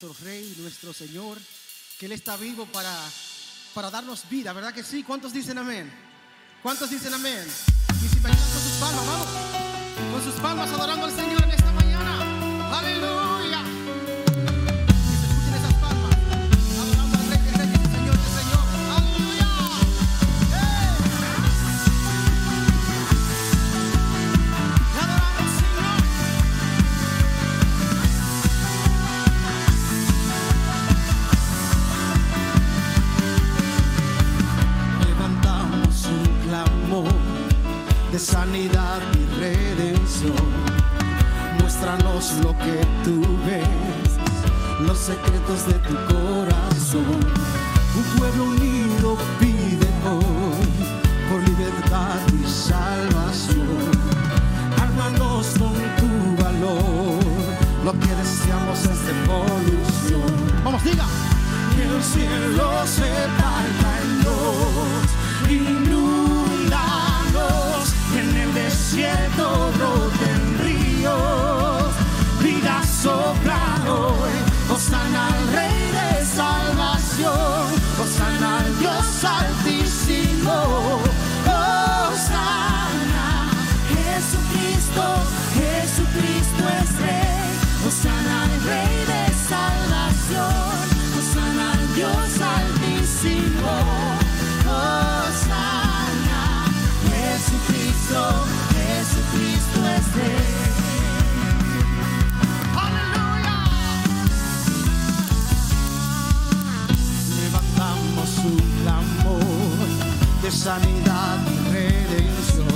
nuestro Rey, nuestro Señor, que Él está vivo para, para darnos vida, ¿verdad que sí? ¿Cuántos dicen amén? ¿Cuántos dicen amén? Y si con sus palmas, vamos, con sus palmas adorando al Señor en esta mañana. Aleluya. Sanidad y redención. Muéstranos lo que tú ves, los secretos de tu corazón. Un pueblo unido pide hoy por libertad y salvación. Ármanos con tu valor, lo que deseamos es revolución. Vamos, diga. Que el cielo se parta en dos, el desierto broten ríos, vida sopla hoy, Osana al Rey de salvación, Osana al Dios altísimo, Osana, Jesucristo, Jesucristo es Rey, Osana al Rey de salvación, Osana al Dios altísimo, Osana, Jesucristo, sanidad y redención.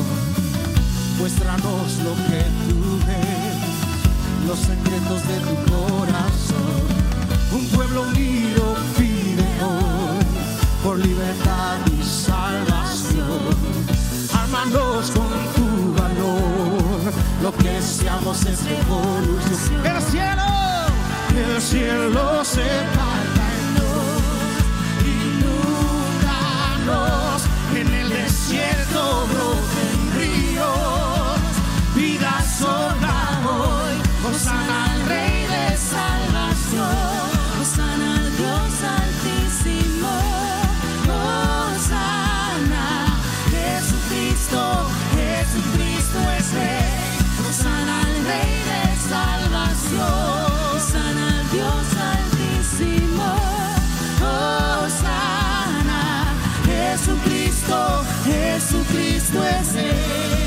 Muéstranos lo que tú ves, los secretos de tu corazón. Un pueblo unido pide hoy por libertad y salvación. Ármanos con lo que deseamos es revolución. El cielo. El cielo se parta en dos, inundanos, en el desierto Jesucristo es Adoramos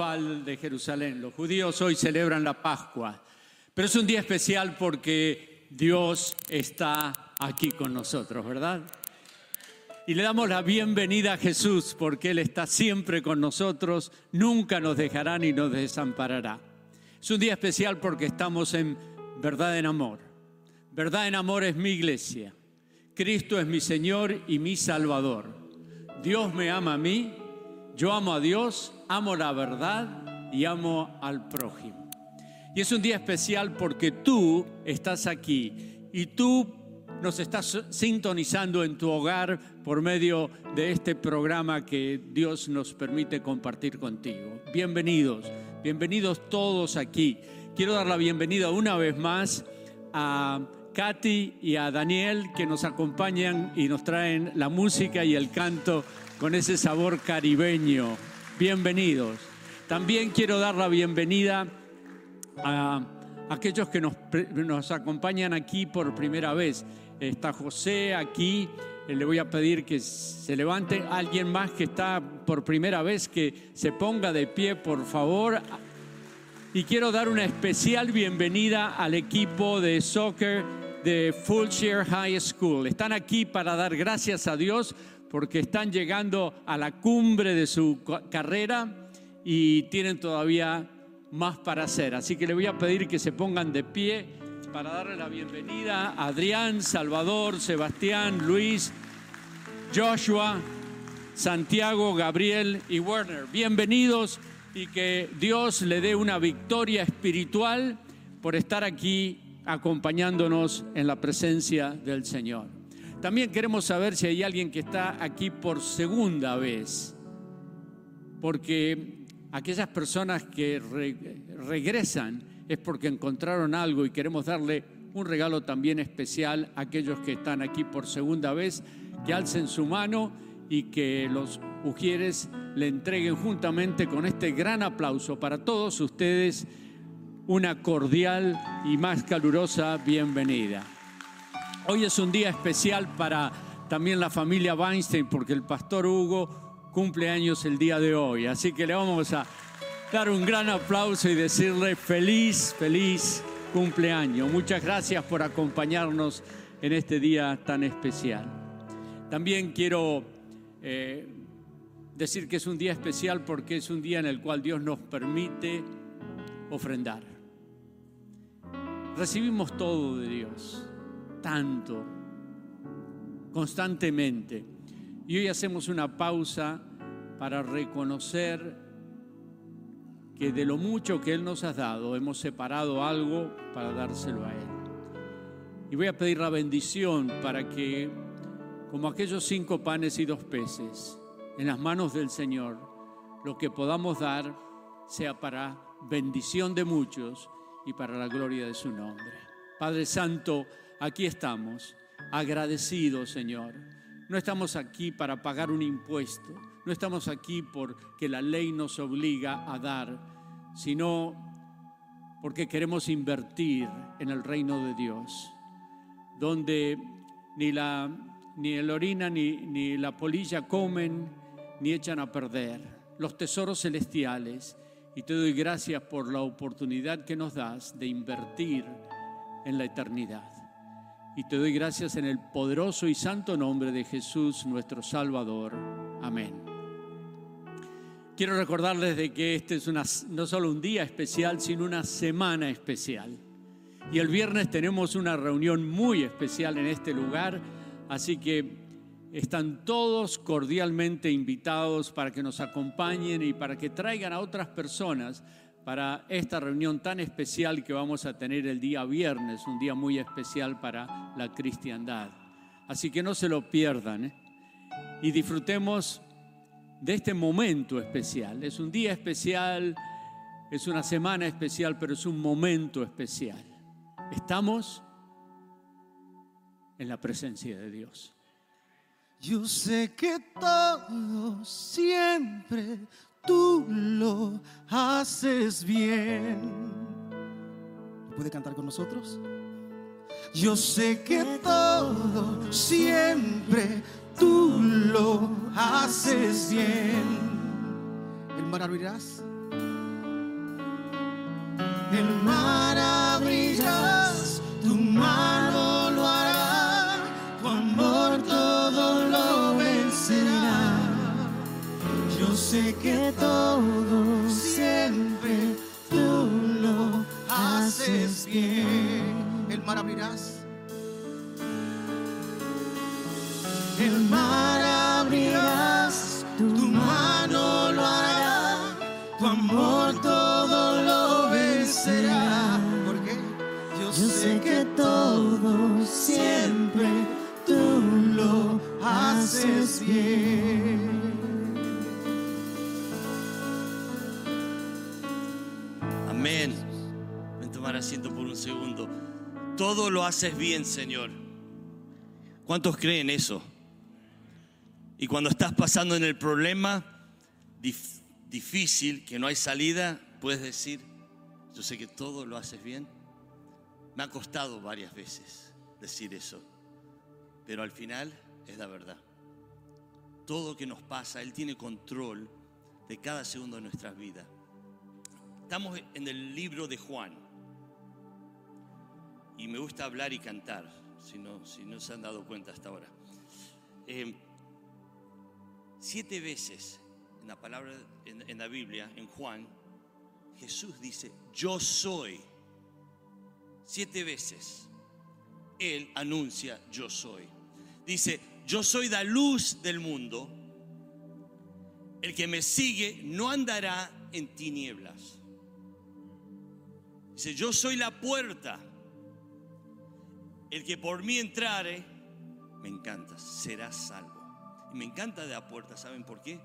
de Jerusalén. Los judíos hoy celebran la Pascua. Pero es un día especial porque Dios está aquí con nosotros, ¿verdad? Y le damos la bienvenida a Jesús porque Él está siempre con nosotros, nunca nos dejará ni nos desamparará. Es un día especial porque estamos en verdad en amor. Verdad en amor es mi iglesia. Cristo es mi Señor y mi Salvador. Dios me ama a mí, yo amo a Dios, amo la verdad y amo al prójimo. Y es un día especial porque tú estás aquí y tú nos estás sintonizando en tu hogar por medio de este programa que Dios nos permite compartir contigo. Bienvenidos, bienvenidos todos aquí. Quiero dar la bienvenida una vez más a Katy y a Daniel que nos acompañan y nos traen la música y el canto con ese sabor caribeño. Bienvenidos. También quiero dar la bienvenida a aquellos que nos, acompañan aquí por primera vez. Está José aquí. Eh, Le voy a pedir que se levante alguien más que está por primera vez, que se ponga de pie, por favor. y quiero dar una especial bienvenida al equipo de soccer de Fulshire High School. Están aquí para dar gracias a Dios porque están llegando a la cumbre de su ca- carrera y tienen todavía más para hacer. Así que le voy a pedir que se pongan de pie para darle la bienvenida a Adrián, Salvador, Sebastián, Luis, Joshua, Santiago, Gabriel y Werner. Bienvenidos y que Dios le dé una victoria espiritual por estar aquí acompañándonos en la presencia del Señor. También queremos saber si hay alguien que está aquí por segunda vez, porque aquellas personas que re- regresan es porque encontraron algo y queremos darle un regalo también especial a aquellos que están aquí por segunda vez, que alcen su mano y que los ujieres le entreguen juntamente con este gran aplauso para todos ustedes una cordial y más calurosa bienvenida. Hoy es un día especial para también la familia Weinstein porque el pastor Hugo cumple años el día de hoy. Así que le vamos a dar un gran aplauso y decirle feliz, feliz cumpleaños. Muchas gracias por acompañarnos en este día tan especial. También quiero eh, decir que es un día especial porque es un día en el cual Dios nos permite ofrendar. Recibimos todo de Dios, tanto, constantemente. Y hoy hacemos una pausa para reconocer que de lo mucho que Él nos ha dado, hemos separado algo para dárselo a Él. Y voy a pedir la bendición para que, como aquellos cinco panes y dos peces, en las manos del Señor, lo que podamos dar sea para bendición de muchos y para la gloria de su nombre. Padre Santo, aquí estamos, agradecidos, Señor. No estamos aquí para pagar un impuesto, no estamos aquí porque la ley nos obliga a dar, sino porque queremos invertir en el reino de Dios, donde ni la ni el orina ni, ni la polilla comen ni echan a perder los tesoros celestiales. Y te doy gracias por la oportunidad que nos das de invertir en la eternidad. Y te doy gracias en el poderoso y santo nombre de Jesús, nuestro Salvador. Amén. Quiero recordarles de que este es una, no solo un día especial, sino una semana especial. Y el viernes tenemos una reunión muy especial en este lugar, así que están todos cordialmente invitados para que nos acompañen y para que traigan a otras personas para esta reunión tan especial que vamos a tener el día viernes, un día muy especial para la cristiandad. Así que no se lo pierdan ¿eh? y disfrutemos de este momento especial. Es un día especial, es una semana especial, pero es un momento especial. Estamos en la presencia de Dios. Yo sé que todo siempre tú lo haces bien. ¿Puede cantar con nosotros? Yo sé que todo siempre tú lo haces bien. El mar abrirás. El mar abrirás, tu mano sé que todo siempre tú lo haces bien. El mar abrirás. El mar abrirás, tu mano lo hará, tu amor todo lo vencerá. Porque yo, sé que todo siempre tú lo haces bien. Todo lo haces bien, Señor. ¿Cuántos creen eso? Y cuando estás pasando en el problema dif- difícil, que no hay salida, puedes decir, yo sé que todo lo haces bien. Me ha costado varias veces decir eso, pero al final es la verdad. Todo que nos pasa, Él tiene control de cada segundo de nuestras vidas. Estamos en el libro de Juan. Y me gusta hablar y cantar, si no, si no se han dado cuenta hasta ahora. Eh, siete veces en la palabra, en, en la Biblia, en Juan, Jesús dice, yo soy. Siete veces. Él anuncia, yo soy. Dice, yo soy la luz del mundo. El que me sigue no andará en tinieblas. Dice, yo soy la puerta. El que por mí entrare, me encanta, será salvo. Y me encanta de la puerta, ¿saben por qué?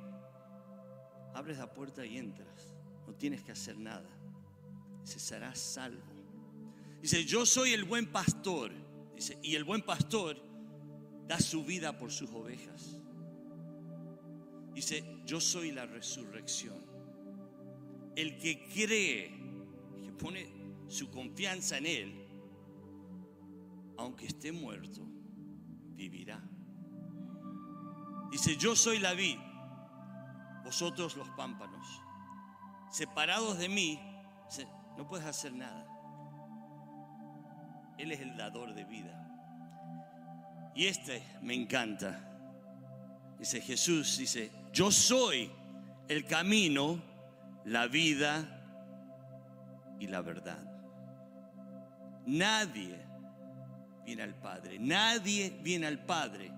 Abres la puerta y entras. No tienes que hacer nada. Dice, serás salvo. Dice, yo soy el buen pastor. Dice, y el buen pastor da su vida por sus ovejas. Dice, yo soy la resurrección. El que cree, que pone su confianza en Él, aunque esté muerto, vivirá. Dice, yo soy la vid, vosotros los pámpanos. Separados de mí, no puedes hacer nada. Él es el dador de vida. Y este me encanta. Dice Jesús, dice, yo soy el camino, la vida y la verdad. Nadie viene al Padre, nadie viene al Padre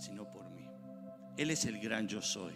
sino por mí. Él es el gran yo soy.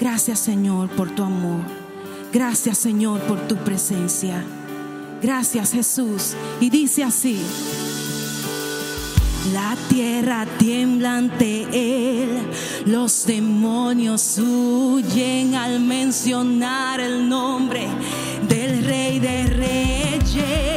Gracias Señor por tu amor. Gracias Señor por tu presencia. Gracias Jesús. Y dice así. La tierra tiembla ante él, los demonios huyen al mencionar el nombre del Rey de Reyes.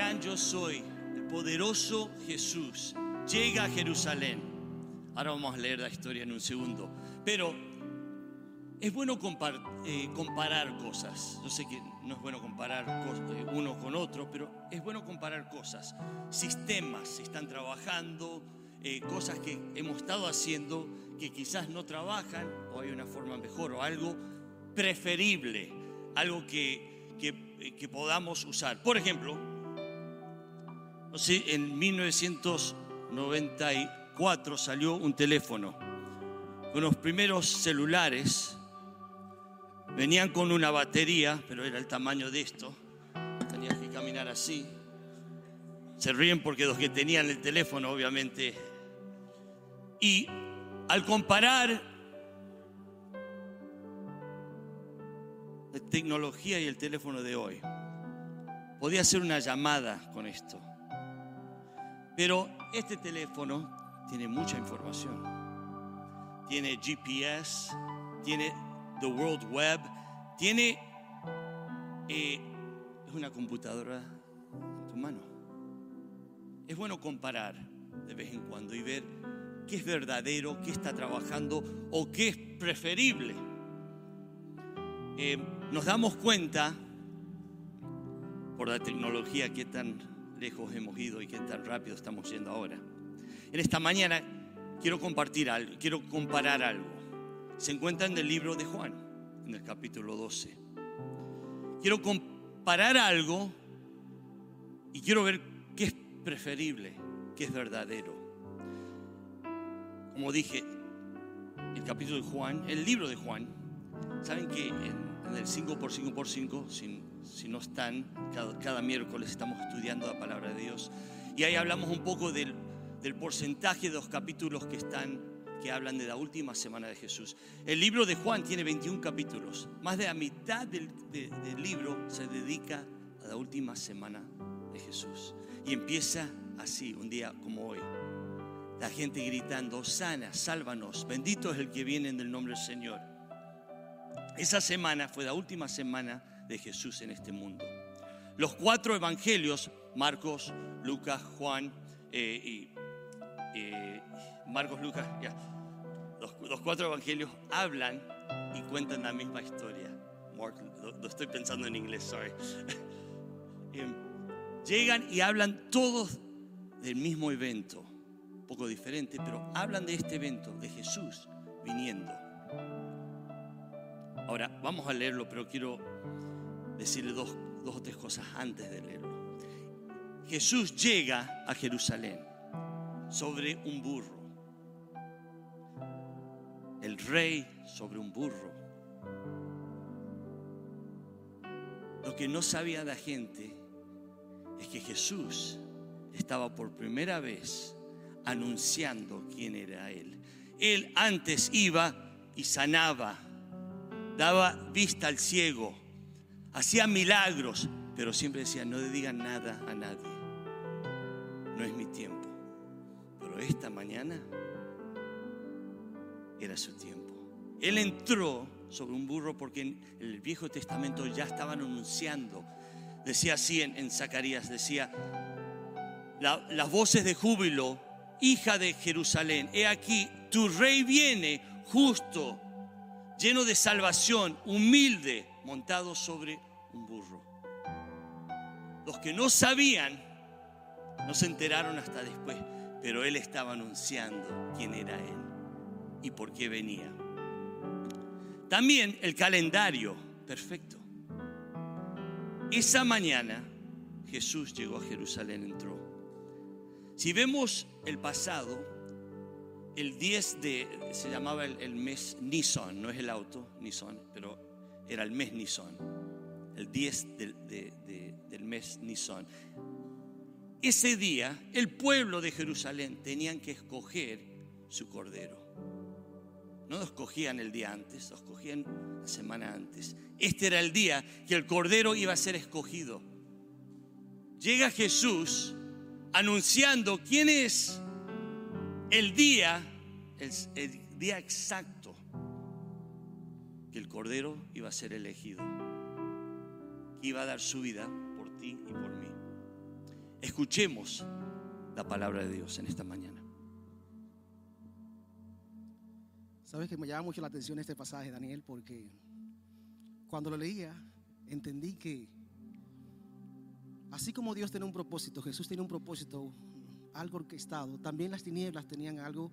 Gran yo soy, el poderoso Jesús, llega a Jerusalén. Ahora vamos a leer la historia en un segundo. Pero es bueno compar- eh, comparar cosas. Yo sé que no es bueno comparar eh, uno con otro, pero es bueno comparar cosas. Sistemas, si están trabajando, eh, cosas que hemos estado haciendo que quizás no trabajan o hay una forma mejor o algo preferible, algo que, que, eh, que podamos usar. Por ejemplo, sé, en 1994 salió un teléfono con los primeros celulares. Venían con una batería, pero era el tamaño de esto. Tenías que caminar así. Se ríen porque los que tenían el teléfono, obviamente. Y al comparar la tecnología y el teléfono de hoy, podía hacer una llamada con esto. Pero este teléfono tiene mucha información. Tiene GPS, tiene the World Web, tiene eh, una computadora en tu mano. Es bueno comparar de vez en cuando y ver qué es verdadero, qué está trabajando o qué es preferible. Eh, nos damos cuenta por la tecnología qué tan lejos hemos ido y qué tan rápido estamos yendo ahora. En esta mañana quiero compartir algo, quiero comparar algo. Se encuentra en el libro de Juan, en el capítulo 12. Quiero comparar algo y quiero ver qué es preferible, qué es verdadero. Como dije, el capítulo de Juan, el libro de Juan, saben que en, en el 5x5x5, si, si no están, cada, miércoles estamos estudiando la palabra de Dios y ahí hablamos un poco del, porcentaje de los capítulos que están que hablan de la última semana de Jesús. El libro de Juan tiene 21 capítulos. Más de la mitad del, de- del libro se dedica a la última semana de Jesús. Y empieza así, un día como hoy. La gente gritando, sana, sálvanos, bendito es el que viene en el nombre del Señor. Esa semana fue la última semana de Jesús en este mundo. Los cuatro evangelios, Marcos, Lucas, Juan eh, y eh, Marcos, Lucas. Los, los cuatro evangelios hablan y cuentan la misma historia. Mark, lo, lo estoy pensando en inglés, sorry. Em, llegan y hablan todos del mismo evento, un poco diferente, pero hablan de este evento, de Jesús viniendo. Ahora, vamos a leerlo, pero quiero decirle dos, dos o tres cosas antes de leerlo. Jesús llega a Jerusalén sobre un burro. El rey sobre un burro. Lo que no sabía la gente es que Jesús estaba por primera vez anunciando quién era Él. Él antes iba y sanaba, daba vista al ciego, hacía milagros, pero siempre decía, no le digan nada a nadie. No es mi tiempo. Pero esta mañana era su tiempo. Él entró sobre un burro porque en el Viejo Testamento ya estaban anunciando. Decía así en, Zacarías, decía, la- las voces de júbilo, hija de Jerusalén, he aquí, tu rey viene justo, lleno de salvación, humilde, montado sobre un burro. Los que no sabían, no se enteraron hasta después, pero él estaba anunciando quién era él y por qué venía. También el calendario, perfecto. Esa mañana Jesús llegó a Jerusalén, entró. Si vemos el pasado, el 10 de, se llamaba el, el mes Nisan, no es el auto Nisan, pero era el mes Nisan, el 10 del, de- de- del mes Nisan. Ese día el pueblo de Jerusalén tenían que escoger su cordero. No lo escogían el día antes, lo escogían la semana antes. Este era el día que el cordero iba a ser escogido. Llega Jesús anunciando quién es el día, el, el día exacto que el cordero iba a ser elegido, que iba a dar su vida por ti y por mí. Escuchemos la palabra de Dios en esta mañana. Sabes que me llama mucho la atención este pasaje, Daniel, porque cuando lo leía, entendí que así como Dios tiene un propósito, Jesús tiene un propósito, algo orquestado, también las tinieblas tenían algo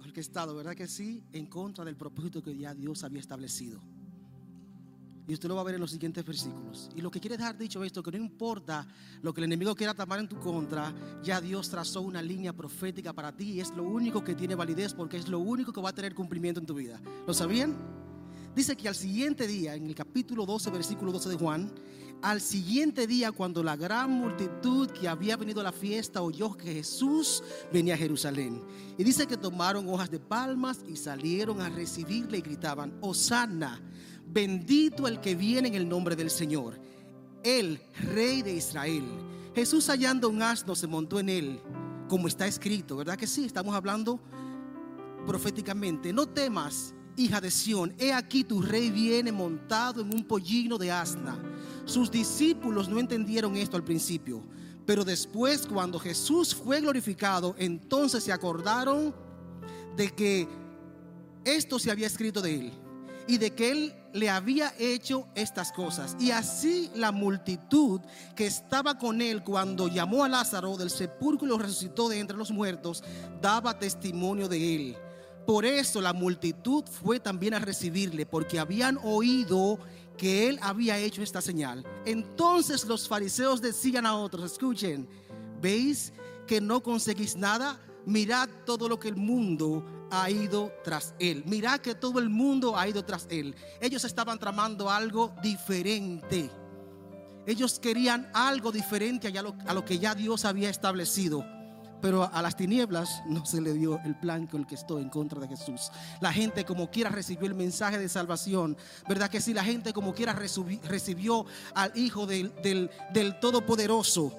orquestado, ¿verdad que sí? En contra del propósito que ya Dios había establecido. Y usted lo va a ver en los siguientes versículos. Y lo que quiere dejar dicho esto, que no importa lo que el enemigo quiera tomar en tu contra, ya Dios trazó una línea profética para ti y es lo único que tiene validez porque es lo único que va a tener cumplimiento en tu vida. ¿Lo sabían? Dice que al siguiente día, en el capítulo 12, versículo 12 de Juan, al siguiente día cuando la gran multitud que había venido a la fiesta oyó que Jesús venía a Jerusalén. Y dice que tomaron hojas de palmas y salieron a recibirle y gritaban, Hosanna, bendito el que viene en el nombre del Señor, el rey de Israel. Jesús hallando un asno se montó en él, como está escrito, ¿verdad que sí? Estamos hablando proféticamente, no temas, hija de Sión, he aquí tu rey viene montado en un pollino de asna. Sus discípulos no entendieron esto al principio, pero después cuando Jesús fue glorificado, entonces se acordaron de que esto se había escrito de él y de que él le había hecho estas cosas. Y así la multitud que estaba con él cuando llamó a Lázaro del sepulcro y lo resucitó de entre los muertos, daba testimonio de él. Por eso la multitud fue también a recibirle, porque habían oído que él había hecho esta señal. Entonces los fariseos decían a otros, escuchen, ¿veis que no conseguís nada? Mirad todo lo que el mundo ha ido tras él. Mirad que todo el mundo ha ido tras él. Ellos estaban tramando algo diferente. Ellos querían algo diferente a lo, a lo que ya Dios había establecido. Pero a las tinieblas no se le dio el plan con el que estoy en contra de Jesús. La gente como quiera recibió el mensaje de salvación. ¿Verdad que sí? La gente como quiera recibi- recibió al Hijo del, del, del Todopoderoso.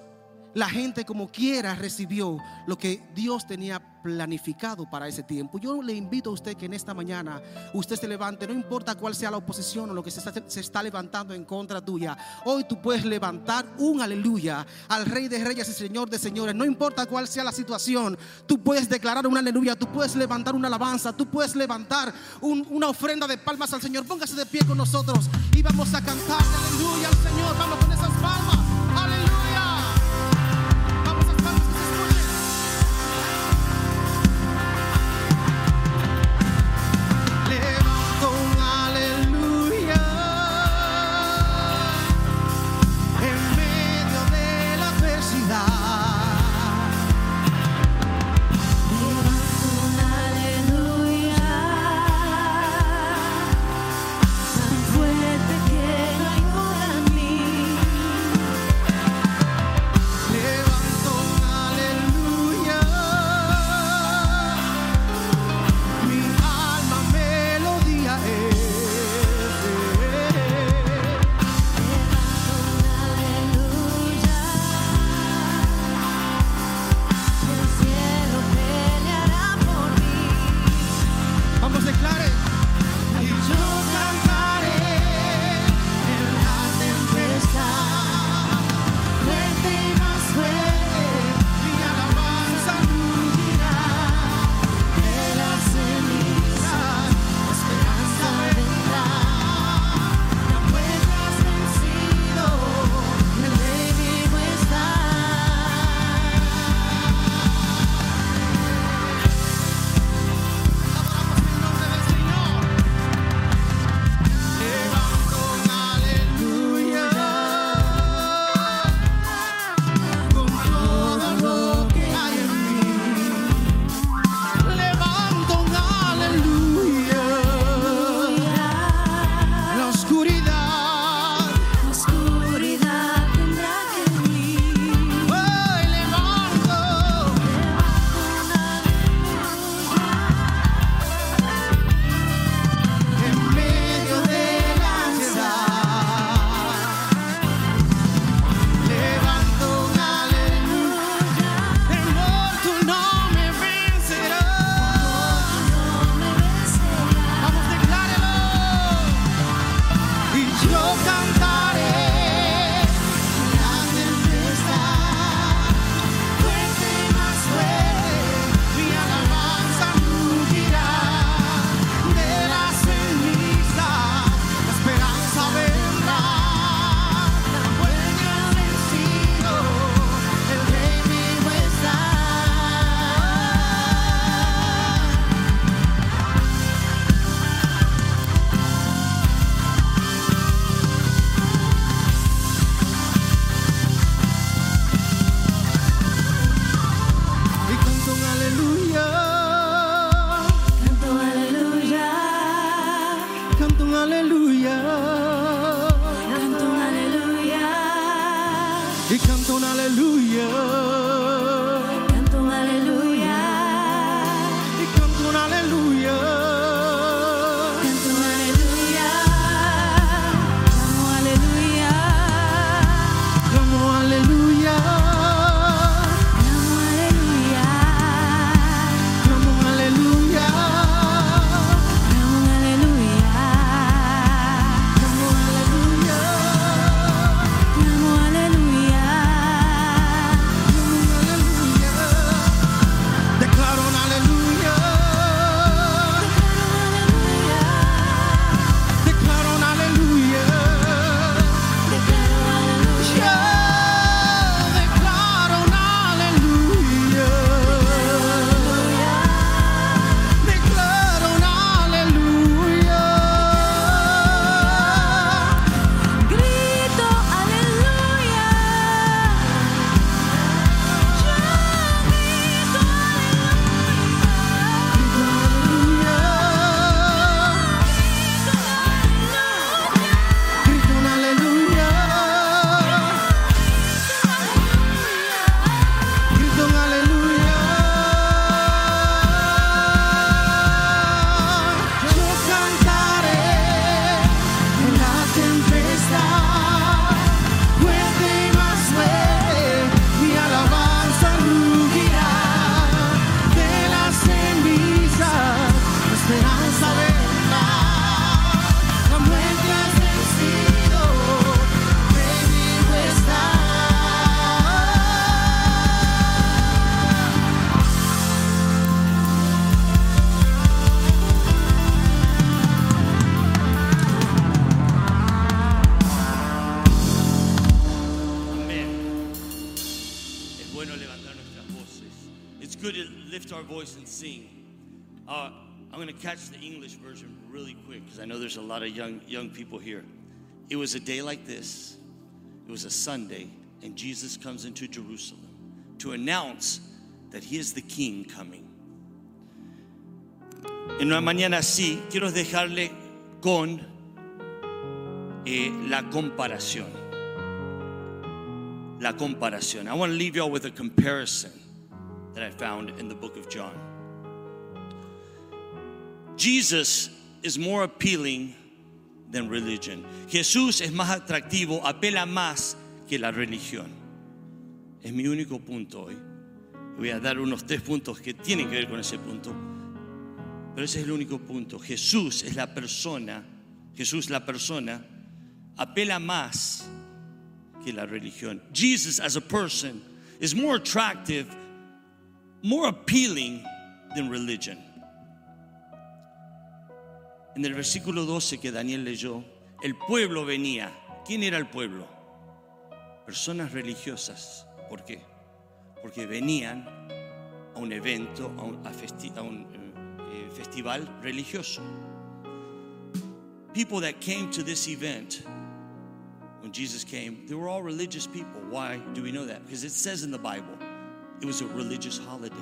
La gente como quiera recibió lo que Dios tenía planificado para ese tiempo. Yo le invito a usted que en esta mañana usted se levante, no importa cuál sea la oposición o lo que se está, levantando en contra tuya. Hoy tú puedes levantar un aleluya al Rey de Reyes y Señor de Señores. No importa cuál sea la situación, tú puedes declarar un aleluya, tú puedes levantar una alabanza, tú puedes levantar un- una ofrenda de palmas al Señor. Póngase de pie con nosotros y vamos a cantar aleluya al Señor. Vamos of young young people here. It was a day like this. It was a Sunday, and Jesus comes into Jerusalem to announce that He is the King coming. En una mañana así, quiero dejarle con eh, la comparación. la comparación. I want to leave y'all with a comparison that I found in the book of John. Jesus is more appealing than religion. Jesús es más atractivo, apela más que la religión. Es mi único punto hoy. Voy a dar unos tres puntos que tienen que ver con ese punto. Pero ese es el único punto. Jesús es la persona, Jesús la persona, apela más que la religión. Jesus as a person is more attractive, more appealing than religion. En el versículo 12 que Daniel leyó, el pueblo venía. ¿Quién era el pueblo? Personas religiosas. ¿Por qué? Porque venían a un evento, a un, un, eh, festival religioso. People that came to this event when Jesus came, they were all religious people. Why do we know that? Because it says in the Bible, it was a religious holiday.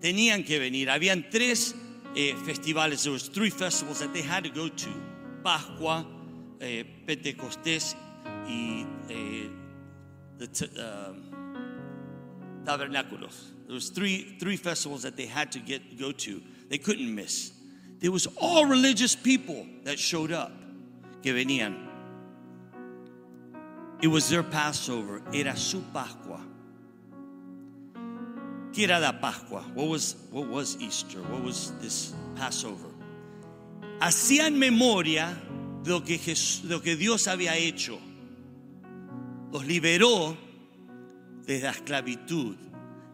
Tenían que venir. Habían tres eh, festivales. There was three festivals that they had to go to: Pascua, eh, Pentecostés, y eh, the t- um, Tabernáculos. There was three three festivals that they had to get go to. They couldn't miss. There was all religious people that showed up, que venían. It was their Passover. Era su Pascua. ¿Qué era la Pascua? What was, what was Easter? What was this Passover? Hacían memoria de lo que, Jes- de lo que Dios había hecho. Los liberó de la esclavitud,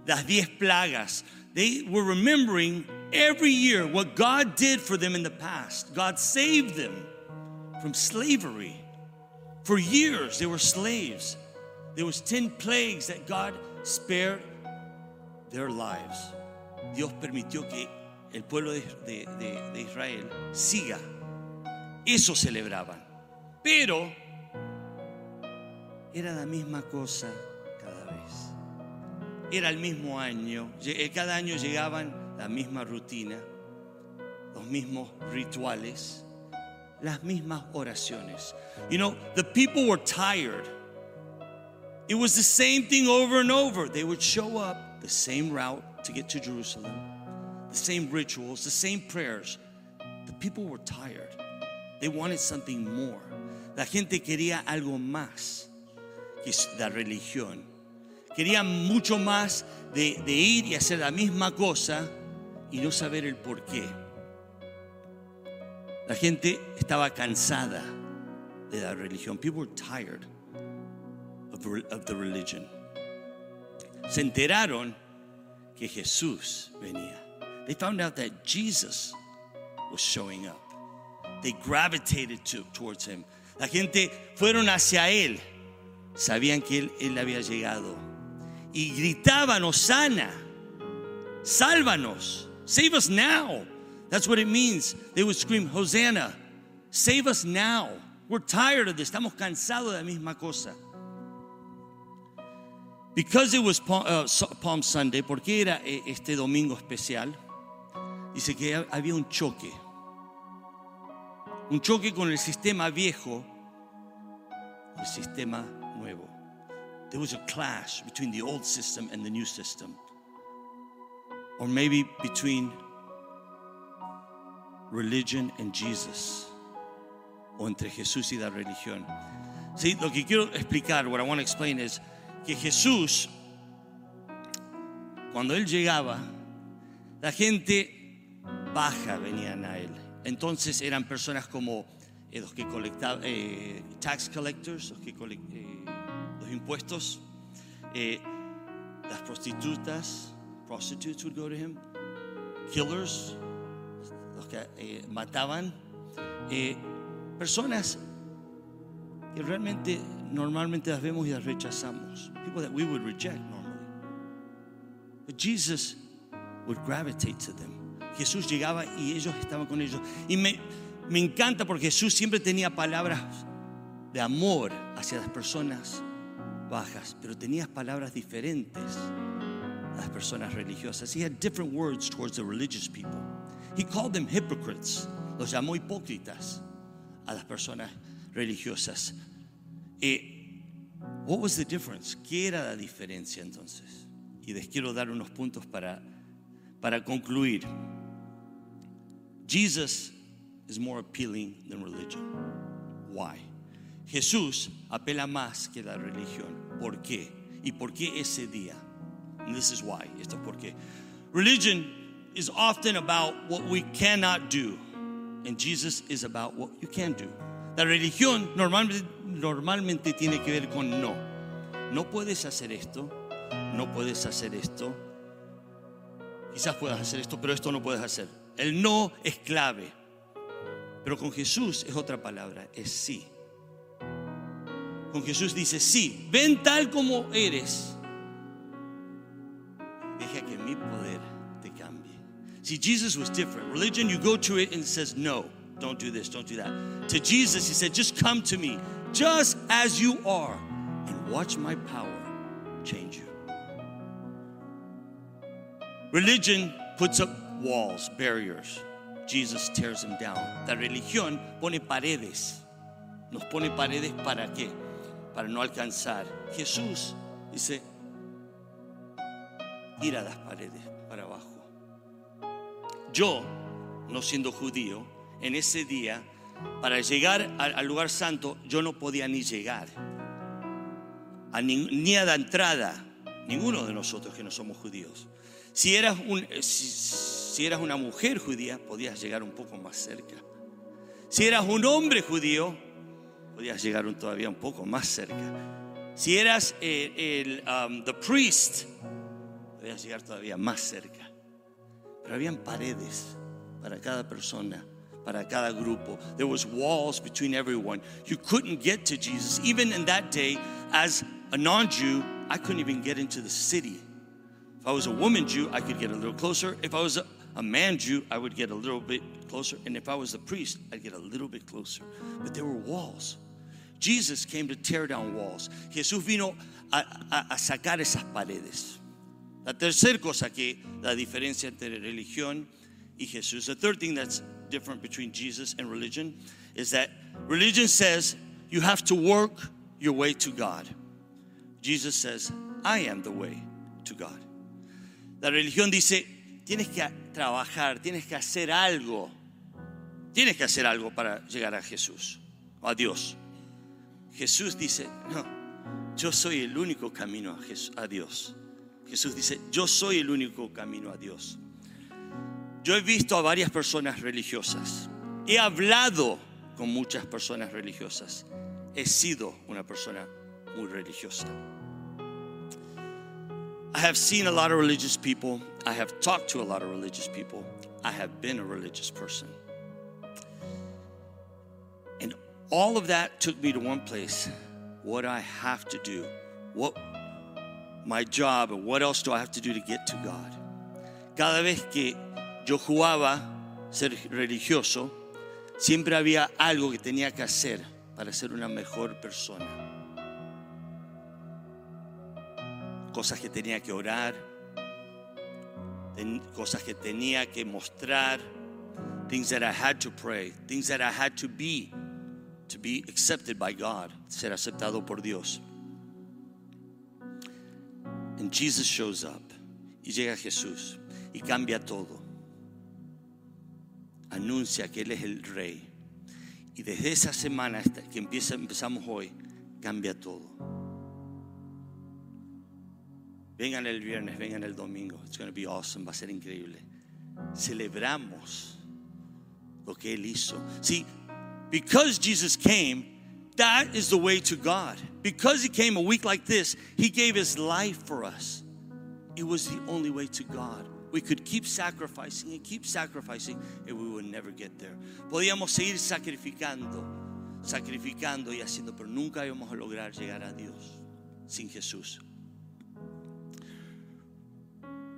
las diez plagas. They were remembering every year what God did for them in the past. God saved them from slavery. For years they were slaves. There was 10 plagues that God spared their lives. Dios permitió que el pueblo de, de- de- Israel siga. Eso celebraban. Pero era la misma cosa cada vez. Era el mismo año. Eh, Cada año llegaban la misma rutina, los mismos rituales, las mismas oraciones. You know, the people were tired It was the same thing over and over. They would show up the same route to get to Jerusalem, the same rituals, the same prayers. The people were tired. They wanted something more. La gente quería algo más que la religión. Querían mucho más de, de ir y hacer la misma cosa y no saber el por qué. La gente estaba cansada de la religión. People were tired of, of the religion. Se enteraron que Jesús venía. They found out that Jesus was showing up. They gravitated to, towards him. La gente fueron hacia él. Sabían que él, había llegado. Y gritaban, Osana, sálvanos, save us now. That's what it means. They would scream, Hosanna, save us now. We're tired of this. Estamos cansados de la misma cosa. Because it was Palm, uh, Palm Sunday, porque era eh, este domingo especial, dice que ha- había un choque. Un choque con el sistema viejo el sistema nuevo. There was a clash between the old system and the new system. Or maybe between religion and Jesus. O entre Jesús y la religión. Sí, lo que quiero explicar, what I want to explain is que Jesús, cuando él llegaba, la gente baja venían a él. Entonces eran personas como eh, los que colectaban, eh, tax collectors, los que colec- eh, los impuestos, las prostitutas, prostitutes killers, los que mataban, personas que realmente normalmente las vemos y las rechazamos. People that we would reject normally. But Jesus would gravitate to them. Jesús llegaba y ellos estaban con ellos. Y me, me encanta porque Jesús siempre tenía palabras de amor hacia las personas bajas, pero tenía palabras diferentes a las personas religiosas. He had different words towards the religious people. He called them hypocrites. Los llamó hipócritas a las personas religiosas. What was the difference? ¿Qué era la diferencia entonces? Y les quiero dar unos puntos para, para concluir. Jesus is more appealing than religion. Why? Jesús apela más que la religión. ¿Por qué? ¿Y por qué ese día? And this is why. Esto es por qué. Religion is often about what we cannot do. And Jesus is about what you can do. La religión normalmente, normalmente tiene que ver con no. No puedes hacer esto. No puedes hacer esto. Quizás puedas hacer esto, pero esto no puedes hacer. El no es clave. Pero con Jesús es otra palabra, es sí. Con Jesús dice, sí, ven tal como eres. Deja que mi poder te cambie. See, Jesus was different. Religion, you go to it and says, no, don't do this, don't do that. To Jesus, he said, just come to me, just as you are, and watch my power change you. Religion puts up walls, barriers. Jesus tears them down. La religión pone paredes. Nos pone paredes para qué? Para no alcanzar. Jesús dice, ir a las paredes para abajo. Yo, no siendo judío, en ese día, para llegar al, lugar santo, yo no podía ni llegar. A ni a la entrada, ninguno de nosotros que no somos judíos. Si eras, un, eh, si, eras una mujer judía, podías llegar un poco más cerca. Si eras un hombre judío, podías llegar un- todavía un poco más cerca. Si eras eh, el, um, the priest, podías llegar todavía más cerca. Pero habían paredes para cada persona, para cada grupo. There was walls between everyone. You couldn't get to Jesus. Even in that day, as a non-Jew, I couldn't even get into the city. If I was a woman Jew, I could get a little closer. If I was a, a man Jew, I would get a little bit closer. And if I was a priest, I'd get a little bit closer. But there were walls. Jesus came to tear down walls. Jesús vino a, a- a sacar esas paredes. La tercera cosa que la diferencia entre religión y Jesús. The third thing that's different between Jesus and religion is that religion says you have to work your way to God. Jesus says, I am the way to God. La religión dice, tienes que trabajar, tienes que hacer algo. Tienes que hacer algo para llegar a Jesús, o a Dios. Jesús dice, no, yo soy el único camino a, Jes- a Dios. Jesús dice, yo soy el único camino a Dios. Yo he visto a varias personas religiosas. He hablado con muchas personas religiosas. He sido una persona muy religiosa. I have seen a lot of religious people. I have talked to a lot of religious people. I have been a religious person. And all of that took me to one place. What I have to do, what my job, and what else do I have to do to get to God? Cada vez que yo jugaba ser religioso, siempre había algo que tenía que hacer para ser una mejor persona. Cosas que tenía que orar, cosas que tenía que mostrar, things that I had to pray, things that I had to be, to be accepted by God, ser aceptado por Dios. And Jesus shows up y llega Jesús y cambia todo. Anuncia que Él es el rey. Y desde esa semana hasta que empieza, empezamos hoy, cambia todo. Vengan el viernes, vengan el domingo. It's going to be awesome, va a ser increíble. Celebramos lo que Él hizo. See, because Jesus came, that is the way to God. Because He came a week like this, He gave His life for us. It was the only way to God. We could keep sacrificing and keep sacrificing, and we would never get there. Podíamos seguir sacrificando, sacrificando y haciendo, pero nunca íbamos a lograr llegar a Dios sin Jesús.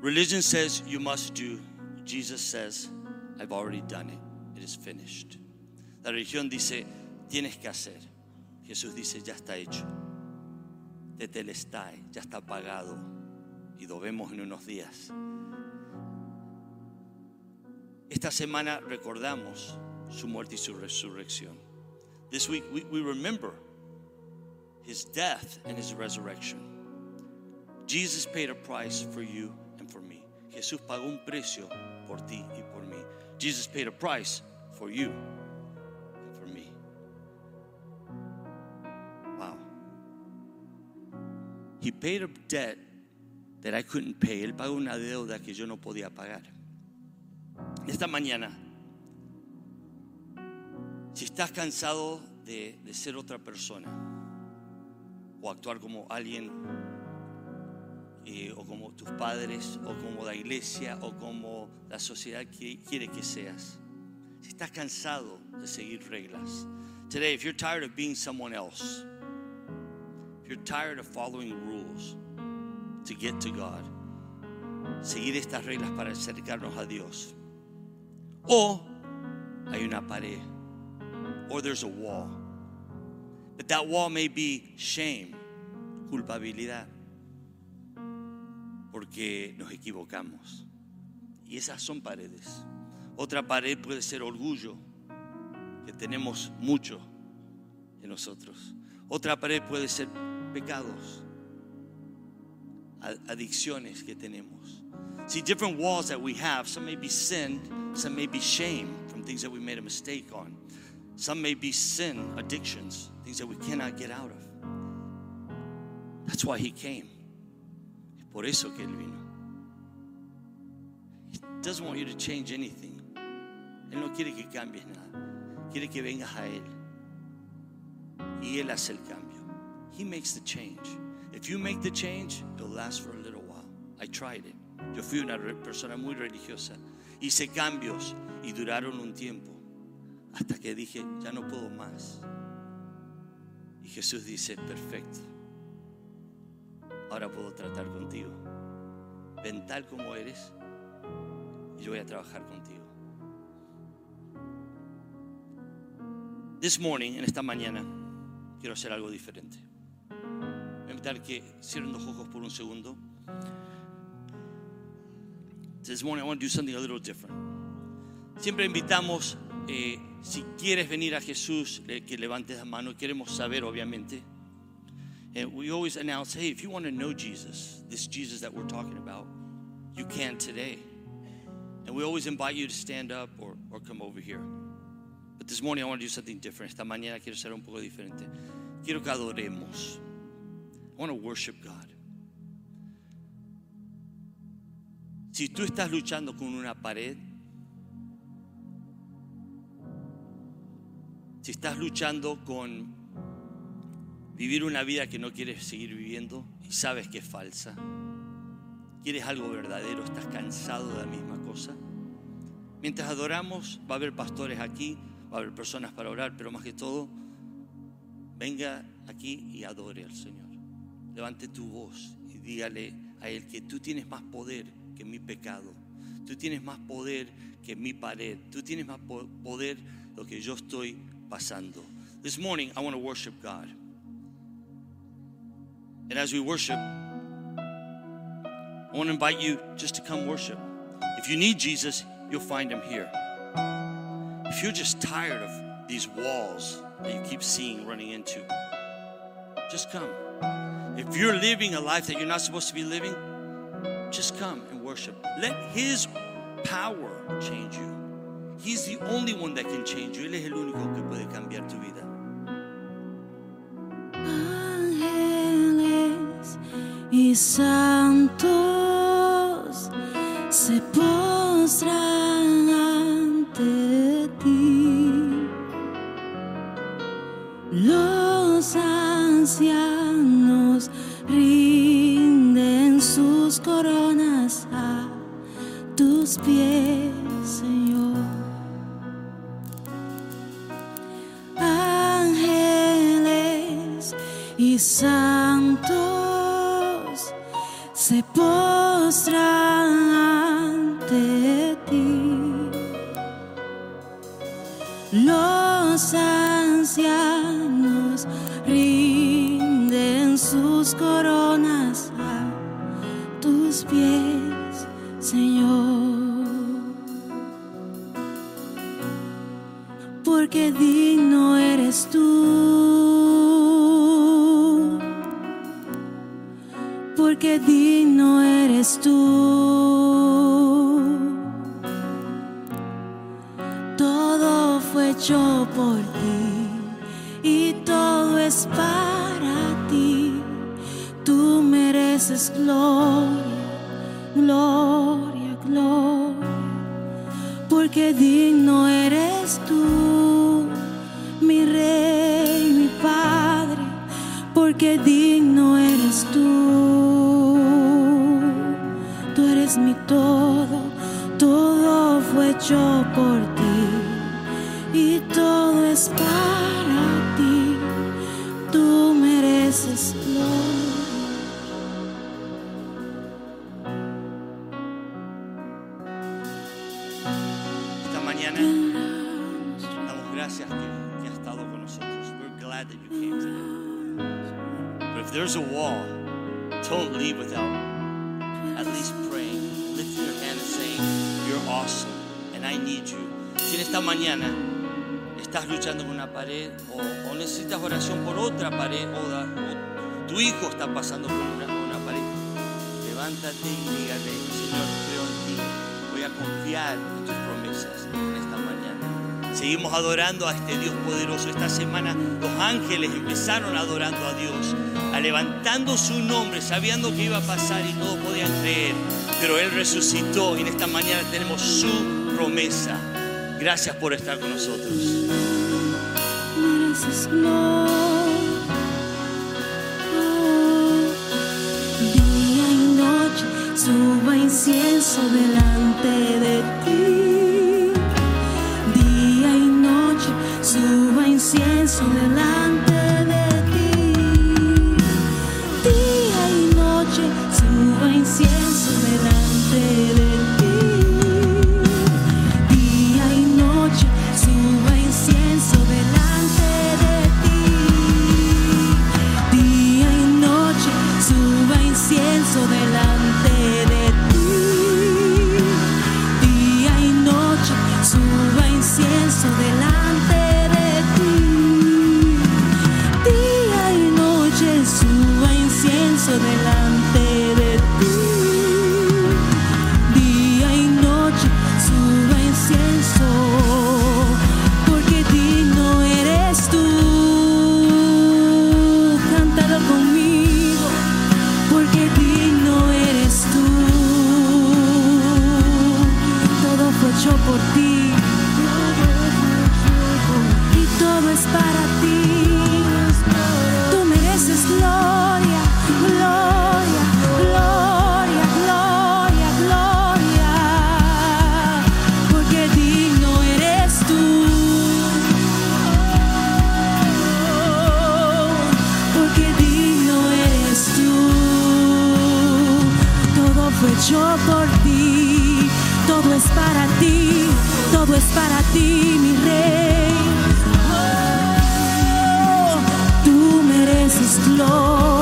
Religion says you must do. Jesus says, I've already done it. It is finished. La religión dice, tienes que hacer. Jesús dice, ya está hecho. Tetelestai, ya está pagado. Y lo vemos en unos días. Esta semana recordamos su muerte y su resurrección. This week we, we remember his death and his resurrection. Jesus paid a price for you and for me. Jesús pagó un precio por ti y por mí. Jesus paid a price for you and for me. Wow. He paid a debt that I couldn't pay. Él pagó una deuda que yo no podía pagar. Esta mañana, si estás cansado de, de ser otra persona o actuar como alguien eh, o como tus padres o como la iglesia o como la sociedad que quiere que seas, si estás cansado de seguir reglas, today if you're tired of being someone else, if you're tired of following rules to get to God, seguir estas reglas para acercarnos a Dios, o hay una pared, or there's a wall. But that wall may be shame, culpabilidad, porque nos equivocamos. Y esas son paredes. Otra pared puede ser orgullo, que tenemos mucho en nosotros. Otra pared puede ser pecados, adicciones que tenemos. See, different walls that we have, some may be sin, some may be shame from things that we made a mistake on. Some may be sin, addictions, things that we cannot get out of. That's why he came. Por eso que vino. He doesn't want you to change anything. Él no quiere que cambies nada. Quiere que vengas a él. Y él hace el cambio. He makes the change. If you make the change, it'll last for a little while. I tried it. Yo fui una persona muy religiosa. Hice cambios y duraron un tiempo. Hasta que dije, ya no puedo más. Y Jesús dice, perfecto. Ahora puedo tratar contigo. Ven tal como eres y yo voy a trabajar contigo. This morning, en esta mañana, quiero hacer algo diferente. Voy a que cierren los ojos por un segundo. This morning I want to do something a little different. Siempre invitamos, eh, si quieres venir a Jesús, eh, que levantes la mano. Queremos saber, obviamente. And we always announce, hey, if you want to know Jesus, this Jesus that we're talking about, you can today. And we always invite you to stand up or, or come over here. But this morning I want to do something different. Esta mañana quiero ser un poco diferente. Quiero que adoremos. I want to worship God. Si tú estás luchando con una pared, si estás luchando con vivir una vida que no quieres seguir viviendo y sabes que es falsa, quieres algo verdadero, estás cansado de la misma cosa, mientras adoramos va a haber pastores aquí, va a haber personas para orar, pero más que todo, venga aquí y adore al Señor. Levante tu voz y dígale a Él que tú tienes más poder que mi pecado. Tú tienes más poder que mi pared. Tú tienes más po- poder lo que yo estoy pasando. This morning I want to worship God. And as we worship, I want to invite you just to come worship. If you need Jesus, you'll find him here. If you're just tired of these walls that you keep seeing running into, just come. If you're living a life that you're not supposed to be living, just come and worship. Let His power change you. He's the only one that can change you. Él es el único que puede cambiar tu vida. Ángeles y santos se postran ante ti. Los ancianos Los ancianos rinden sus coronas a tus pies, Señor. Porque digno eres tú. Porque digno eres tú. Hecho por ti y todo es para ti. Tú mereces gloria, gloria, gloria. Porque digno eres tú, mi rey, mi padre. Porque digno eres tú. Tú eres mi todo, todo fue hecho por ti don't leave without at least praying, lifting your hand and saying, You're awesome and I need you. Si en esta mañana estás luchando con una pared o, necesitas oración por otra pared o, tu hijo está pasando por una, por una pared, levántate y dígale, Señor, creo en ti, voy a confiar en tus promesas en esta mañana. Seguimos adorando a este Dios poderoso. Esta semana los ángeles empezaron adorando a Dios, a levantando su nombre, sabiendo que iba a pasar y no podían creer. Pero Él resucitó y en esta mañana tenemos su promesa. Gracias por estar con nosotros. día y noche suba incienso delante de ti. Suba incienso delante por ti. Todo es para ti. Todo es para ti, mi rey. Oh, tú mereces gloria,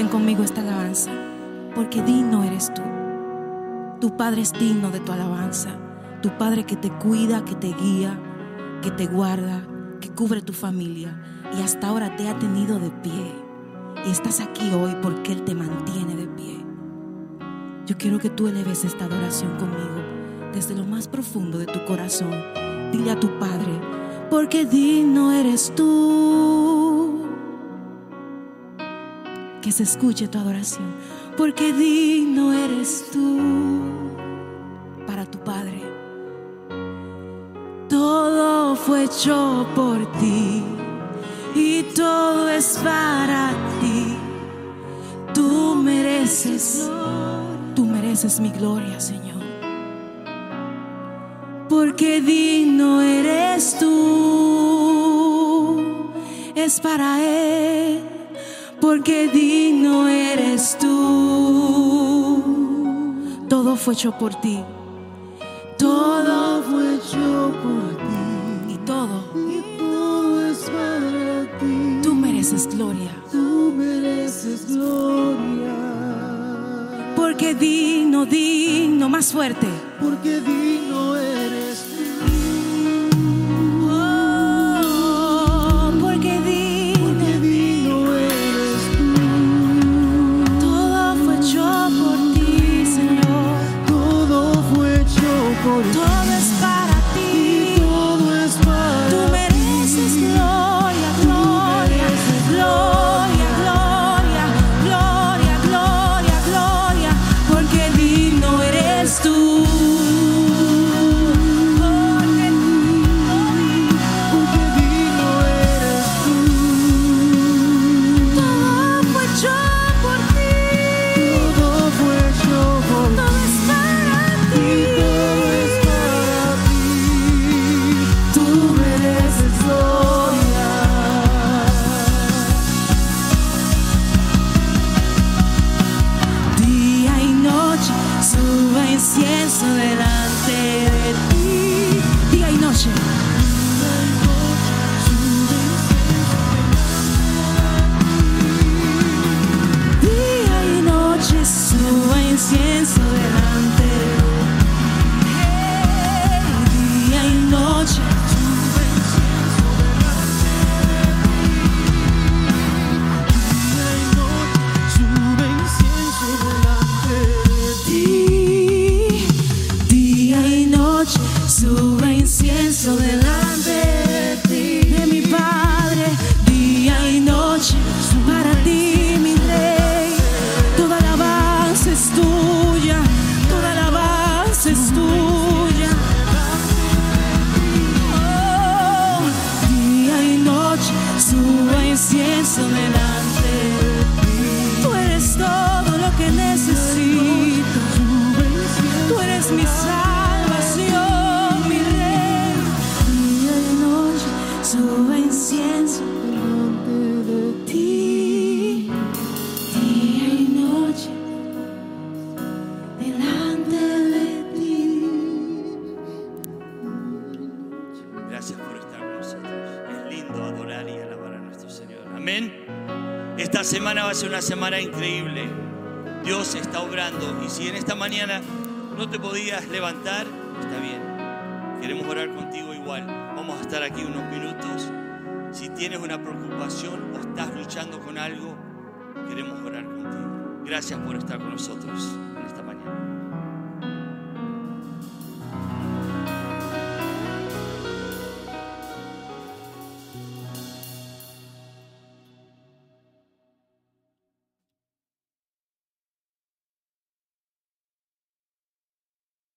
conmigo esta alabanza. Porque digno eres tú. Tu Padre es digno de tu alabanza. Tu Padre que te cuida, que te guía, que te guarda, que cubre tu familia y hasta ahora te ha tenido de pie. Y estás aquí hoy porque Él te mantiene de pie. Yo quiero que tú eleves esta adoración conmigo desde lo más profundo de tu corazón. Dile a tu Padre, porque digno eres tú. Que se escuche tu adoración, porque digno eres tú para tu Padre. Todo fue hecho por ti y todo es para ti. Tú mereces, tú mereces mi gloria, Señor. Porque digno eres tú, es para Él. Porque digno eres tú. Todo fue hecho por ti. Todo fue hecho por ti. Y todo. Y todo es para ti. Tú mereces gloria. Tú mereces gloria. Porque digno, digno, más fuerte. Porque digno hecho por suba con algo, queremos orar contigo. Gracias por estar con nosotros.